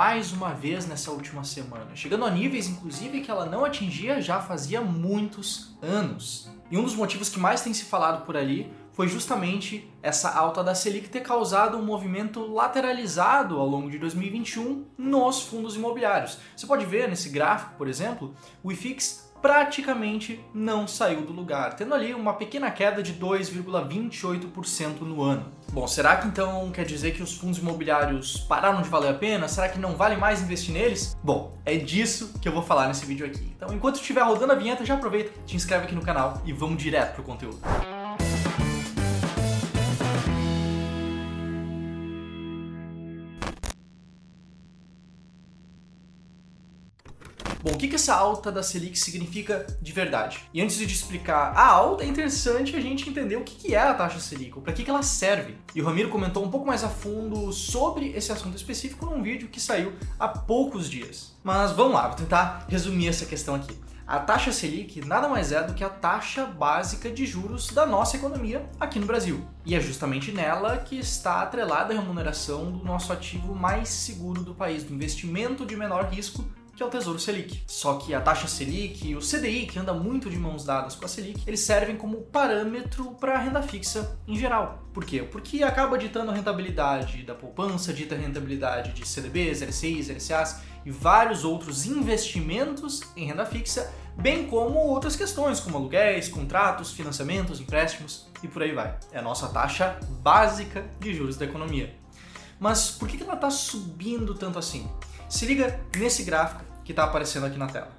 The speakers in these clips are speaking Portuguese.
mais uma vez nessa última semana, chegando a níveis inclusive que ela não atingia já fazia muitos anos. E um dos motivos que mais tem se falado por ali foi justamente essa alta da Selic ter causado um movimento lateralizado ao longo de 2021 nos fundos imobiliários. Você pode ver nesse gráfico, por exemplo, o IFIX praticamente não saiu do lugar, tendo ali uma pequena queda de 2,28% no ano. Bom, será que então quer dizer que os fundos imobiliários pararam de valer a pena? Será que não vale mais investir neles? Bom, é disso que eu vou falar nesse vídeo aqui. Então, enquanto estiver rodando a vinheta, já aproveita, te inscreve aqui no canal e vamos direto pro conteúdo. Que, que essa alta da Selic significa de verdade? E antes de explicar a alta, é interessante a gente entender o que, que é a taxa Selic, para que, que ela serve. E o Ramiro comentou um pouco mais a fundo sobre esse assunto específico num vídeo que saiu há poucos dias. Mas vamos lá, vou tentar resumir essa questão aqui. A taxa Selic nada mais é do que a taxa básica de juros da nossa economia aqui no Brasil. E é justamente nela que está atrelada a remuneração do nosso ativo mais seguro do país, do investimento de menor risco que é o Tesouro Selic. Só que a taxa Selic e o CDI, que anda muito de mãos dadas com a Selic, eles servem como parâmetro para a renda fixa em geral. Por quê? Porque acaba ditando a rentabilidade da poupança, dita a rentabilidade de CDBs, LCIs, LCAs e vários outros investimentos em renda fixa, bem como outras questões como aluguéis, contratos, financiamentos, empréstimos e por aí vai. É a nossa taxa básica de juros da economia. Mas por que ela está subindo tanto assim? Se liga nesse gráfico que está aparecendo aqui na tela.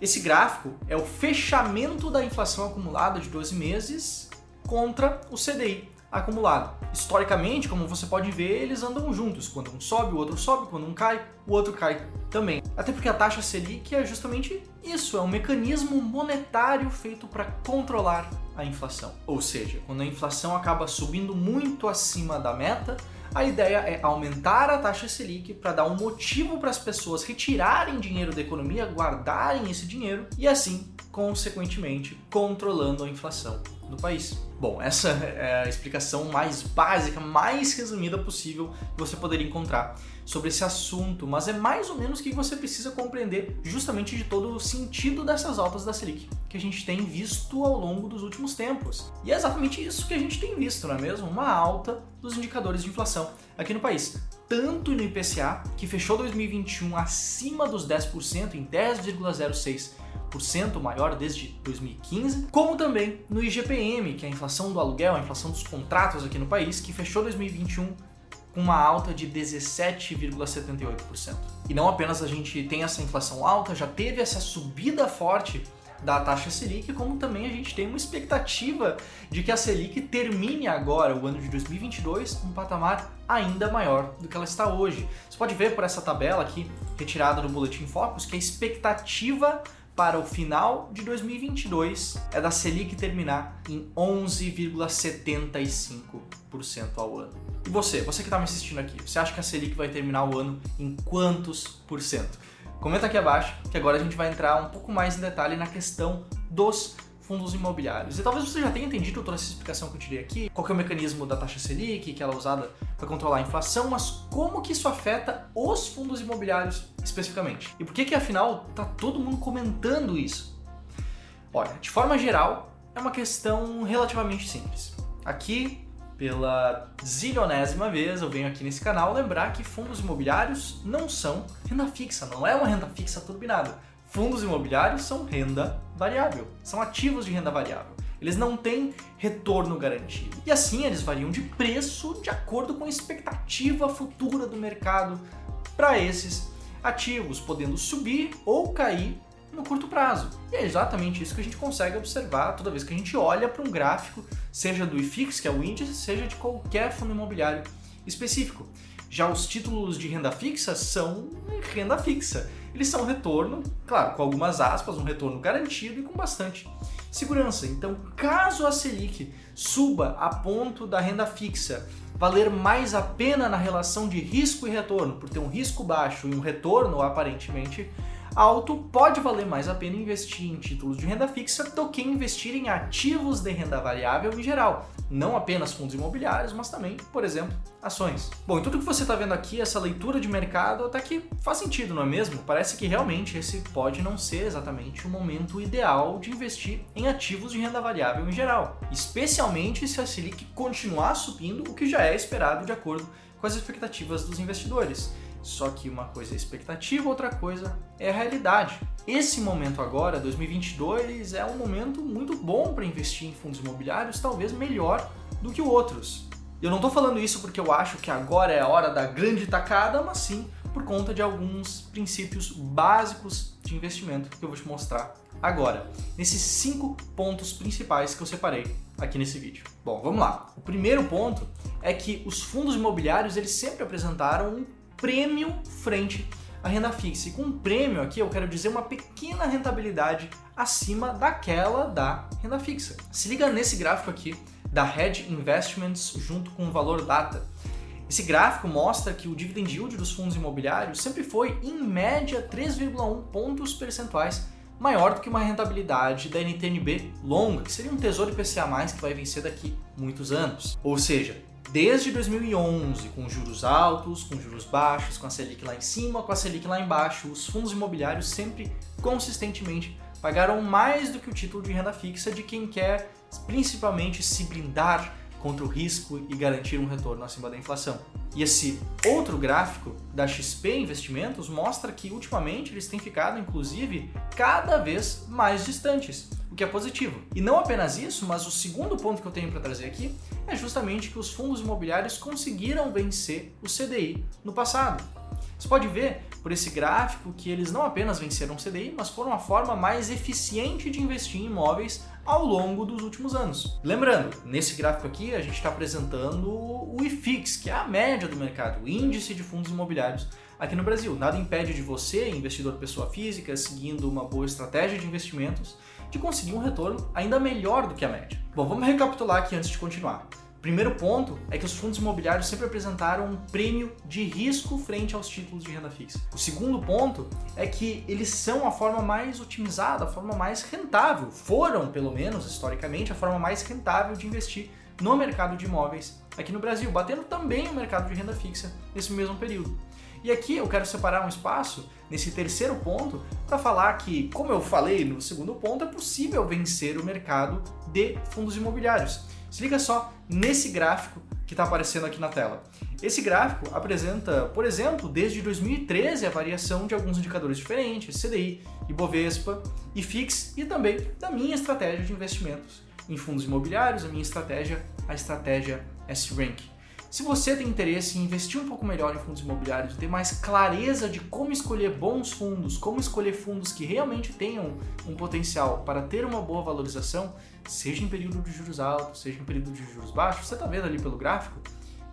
Esse gráfico é o fechamento da inflação acumulada de 12 meses contra o CDI acumulado. Historicamente, como você pode ver, eles andam juntos. Quando um sobe, o outro sobe, quando um cai, o outro cai também. Até porque a taxa Selic é justamente isso, é um mecanismo monetário feito para controlar a inflação. Ou seja, quando a inflação acaba subindo muito acima da meta, a ideia é aumentar a taxa Selic para dar um motivo para as pessoas retirarem dinheiro da economia, guardarem esse dinheiro e assim, consequentemente, controlando a inflação no país. Bom, essa é a explicação mais básica, mais resumida possível que você poderia encontrar sobre esse assunto, mas é mais ou menos o que você precisa compreender justamente de todo o sentido dessas altas da Selic que a gente tem visto ao longo dos últimos tempos. E é exatamente isso que a gente tem visto, não é mesmo? Uma alta dos indicadores de inflação aqui no país. Tanto no IPCA, que fechou 2021 acima dos 10%, em 10,06%, maior desde 2015, como também no IGPM, que é a inflação do aluguel, a inflação dos contratos aqui no país, que fechou 2021 com uma alta de 17,78%. E não apenas a gente tem essa inflação alta, já teve essa subida forte da taxa Selic, como também a gente tem uma expectativa de que a Selic termine agora, o ano de 2022, um patamar ainda maior do que ela está hoje. Você pode ver por essa tabela aqui, retirada do Boletim Focus, que a expectativa para o final de 2022 é da Selic terminar em 11,75% ao ano. E você, você que está me assistindo aqui, você acha que a Selic vai terminar o ano em quantos por cento? Comenta aqui abaixo que agora a gente vai entrar um pouco mais em detalhe na questão dos fundos imobiliários. E talvez você já tenha entendido toda essa explicação que eu tirei aqui, qual é o mecanismo da taxa Selic, que ela é usada para controlar a inflação, mas como que isso afeta os fundos imobiliários especificamente? E por que que afinal tá todo mundo comentando isso? Olha, de forma geral, é uma questão relativamente simples. Aqui, pela zilionésima vez, eu venho aqui nesse canal lembrar que fundos imobiliários não são renda fixa, não é uma renda fixa turbinada Fundos imobiliários são renda variável, são ativos de renda variável. Eles não têm retorno garantido. E assim eles variam de preço de acordo com a expectativa futura do mercado para esses ativos, podendo subir ou cair no curto prazo. E é exatamente isso que a gente consegue observar toda vez que a gente olha para um gráfico, seja do IFIX, que é o índice, seja de qualquer fundo imobiliário específico. Já os títulos de renda fixa são renda fixa eles são retorno, claro, com algumas aspas, um retorno garantido e com bastante segurança. Então, caso a Selic suba a ponto da renda fixa valer mais a pena na relação de risco e retorno, por ter um risco baixo e um retorno aparentemente alto, pode valer mais a pena investir em títulos de renda fixa do que investir em ativos de renda variável em geral, não apenas fundos imobiliários, mas também, por exemplo, ações. Bom, e tudo que você está vendo aqui, essa leitura de mercado, até que faz sentido, não é mesmo? Parece que realmente esse pode não ser exatamente o momento ideal de investir em ativos de renda variável em geral, especialmente se a Selic continuar subindo, o que já é esperado de acordo com as expectativas dos investidores. Só que uma coisa é expectativa, outra coisa é a realidade. Esse momento agora, 2022, é um momento muito bom para investir em fundos imobiliários, talvez melhor do que outros. Eu não estou falando isso porque eu acho que agora é a hora da grande tacada, mas sim por conta de alguns princípios básicos de investimento que eu vou te mostrar agora, nesses cinco pontos principais que eu separei aqui nesse vídeo. Bom, vamos lá. O primeiro ponto é que os fundos imobiliários eles sempre apresentaram um prêmio frente à renda fixa. E com prêmio aqui eu quero dizer uma pequena rentabilidade acima daquela da renda fixa. Se liga nesse gráfico aqui da Hedge Investments junto com o valor data. Esse gráfico mostra que o dividend yield dos fundos imobiliários sempre foi, em média, 3,1 pontos percentuais maior do que uma rentabilidade da NTNB longa, que seria um tesouro IPCA+, que vai vencer daqui muitos anos. Ou seja, desde 2011, com juros altos, com juros baixos, com a Selic lá em cima, com a Selic lá embaixo, os fundos imobiliários sempre consistentemente pagaram mais do que o título de renda fixa de quem quer principalmente se blindar contra o risco e garantir um retorno acima da inflação. E esse outro gráfico da XP Investimentos mostra que ultimamente eles têm ficado, inclusive, cada vez mais distantes que é positivo. E não apenas isso, mas o segundo ponto que eu tenho para trazer aqui é justamente que os fundos imobiliários conseguiram vencer o CDI no passado. Você pode ver por esse gráfico que eles não apenas venceram o CDI, mas foram a forma mais eficiente de investir em imóveis ao longo dos últimos anos. Lembrando, nesse gráfico aqui a gente está apresentando o IFIX, que é a média do mercado, o índice de fundos imobiliários aqui no Brasil. Nada impede de você, investidor pessoa física, seguindo uma boa estratégia de investimentos, de conseguir um retorno ainda melhor do que a média. Bom, vamos recapitular aqui antes de continuar. Primeiro ponto é que os fundos imobiliários sempre apresentaram um prêmio de risco frente aos títulos de renda fixa. O segundo ponto é que eles são a forma mais otimizada, a forma mais rentável, foram, pelo menos historicamente, a forma mais rentável de investir no mercado de imóveis aqui no Brasil, batendo também o mercado de renda fixa nesse mesmo período. E aqui eu quero separar um espaço nesse terceiro ponto para falar que, como eu falei no segundo ponto, é possível vencer o mercado de fundos imobiliários. Se liga só nesse gráfico que está aparecendo aqui na tela. Esse gráfico apresenta, por exemplo, desde 2013 a variação de alguns indicadores diferentes, CDI, Ibovespa, IFIX e também da minha estratégia de investimentos em fundos imobiliários, a minha estratégia, a estratégia S-Rank. Se você tem interesse em investir um pouco melhor em fundos imobiliários, ter mais clareza de como escolher bons fundos, como escolher fundos que realmente tenham um potencial para ter uma boa valorização, seja em período de juros altos, seja em período de juros baixos, você está vendo ali pelo gráfico,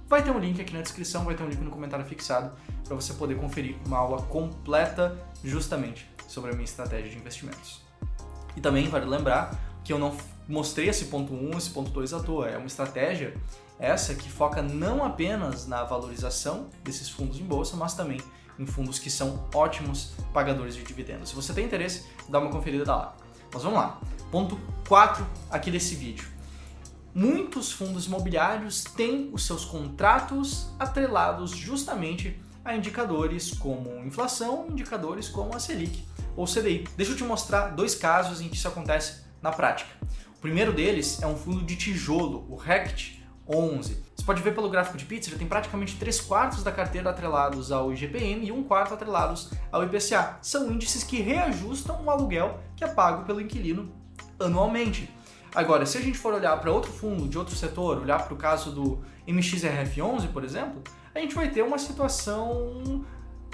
vai ter um link aqui na descrição, vai ter um link no comentário fixado para você poder conferir uma aula completa justamente sobre a minha estratégia de investimentos. E também vale lembrar que eu não mostrei esse ponto 1, esse ponto 2 à toa, é uma estratégia essa que foca não apenas na valorização desses fundos em bolsa, mas também em fundos que são ótimos pagadores de dividendos. Se você tem interesse, dá uma conferida lá. Mas vamos lá. Ponto 4 aqui desse vídeo. Muitos fundos imobiliários têm os seus contratos atrelados justamente a indicadores como inflação, indicadores como a Selic ou CDI. Deixa eu te mostrar dois casos em que isso acontece na prática. O primeiro deles é um fundo de tijolo, o RECT, 11. Você pode ver pelo gráfico de pizza, já tem praticamente 3 quartos da carteira atrelados ao IGPM e 1 quarto atrelados ao IPCA. São índices que reajustam o aluguel que é pago pelo inquilino anualmente. Agora, se a gente for olhar para outro fundo de outro setor, olhar para o caso do MXRF11, por exemplo, a gente vai ter uma situação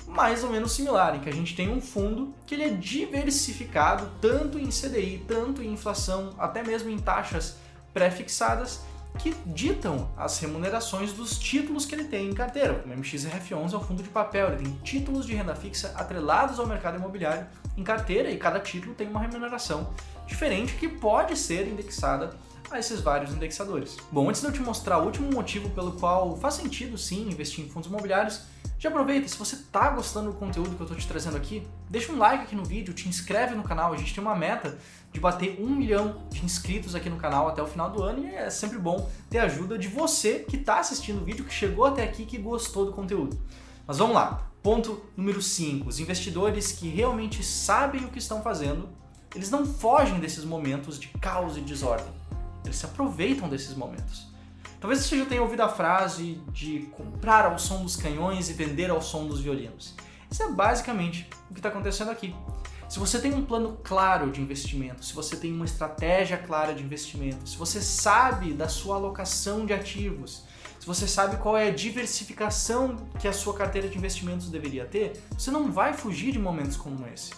mais ou menos similar, em que a gente tem um fundo que ele é diversificado tanto em CDI, tanto em inflação, até mesmo em taxas pré-fixadas, que ditam as remunerações dos títulos que ele tem em carteira. O MXRF11 é um fundo de papel, ele tem títulos de renda fixa atrelados ao mercado imobiliário em carteira e cada título tem uma remuneração diferente que pode ser indexada a esses vários indexadores. Bom, antes de eu te mostrar o último motivo pelo qual faz sentido sim investir em fundos imobiliários, já aproveita, se você está gostando do conteúdo que eu estou te trazendo aqui, deixa um like aqui no vídeo, te inscreve no canal, a gente tem uma meta de bater um milhão de inscritos aqui no canal até o final do ano e é sempre bom ter a ajuda de você que está assistindo o vídeo, que chegou até aqui, que gostou do conteúdo. Mas vamos lá, ponto número 5, os investidores que realmente sabem o que estão fazendo, eles não fogem desses momentos de caos e desordem, eles se aproveitam desses momentos. Talvez você já tenha ouvido a frase de comprar ao som dos canhões e vender ao som dos violinos. Isso é basicamente o que está acontecendo aqui. Se você tem um plano claro de investimento, se você tem uma estratégia clara de investimento, se você sabe da sua alocação de ativos, se você sabe qual é a diversificação que a sua carteira de investimentos deveria ter, você não vai fugir de momentos como esse.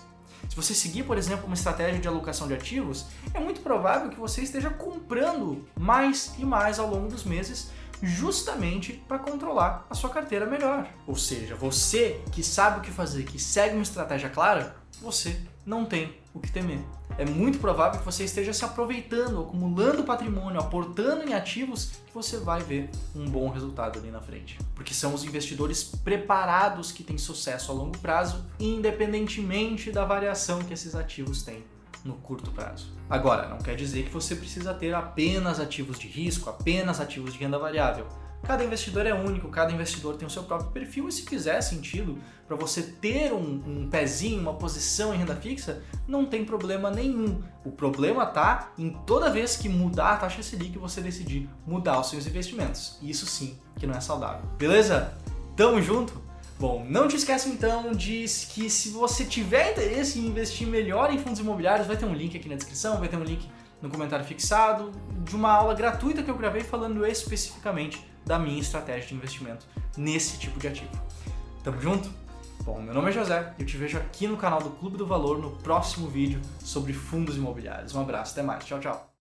Se você seguir, por exemplo, uma estratégia de alocação de ativos, é muito provável que você esteja comprando mais e mais ao longo dos meses, justamente para controlar a sua carteira melhor. Ou seja, você que sabe o que fazer, que segue uma estratégia clara, você não tem o que temer. É muito provável que você esteja se aproveitando, acumulando patrimônio, aportando em ativos que você vai ver um bom resultado ali na frente. Porque são os investidores preparados que têm sucesso a longo prazo, independentemente da variação que esses ativos têm no curto prazo. Agora, não quer dizer que você precisa ter apenas ativos de risco, apenas ativos de renda variável. Cada investidor é único, cada investidor tem o seu próprio perfil e se fizer sentido para você ter um, um, pezinho, uma posição em renda fixa, não tem problema nenhum. O problema tá em toda vez que mudar a taxa Selic você decidir mudar os seus investimentos. Isso sim que não é saudável. Beleza? Tamo junto? Bom, não te esqueça então de que se você tiver interesse em investir melhor em fundos imobiliários, vai ter um link aqui na descrição, vai ter um link no comentário fixado de uma aula gratuita que eu gravei falando especificamente da minha estratégia de investimento nesse tipo de ativo. Tamo junto? Bom, meu nome é José e eu te vejo aqui no canal do Clube do Valor no próximo vídeo sobre fundos imobiliários. Um abraço, até mais, tchau, tchau.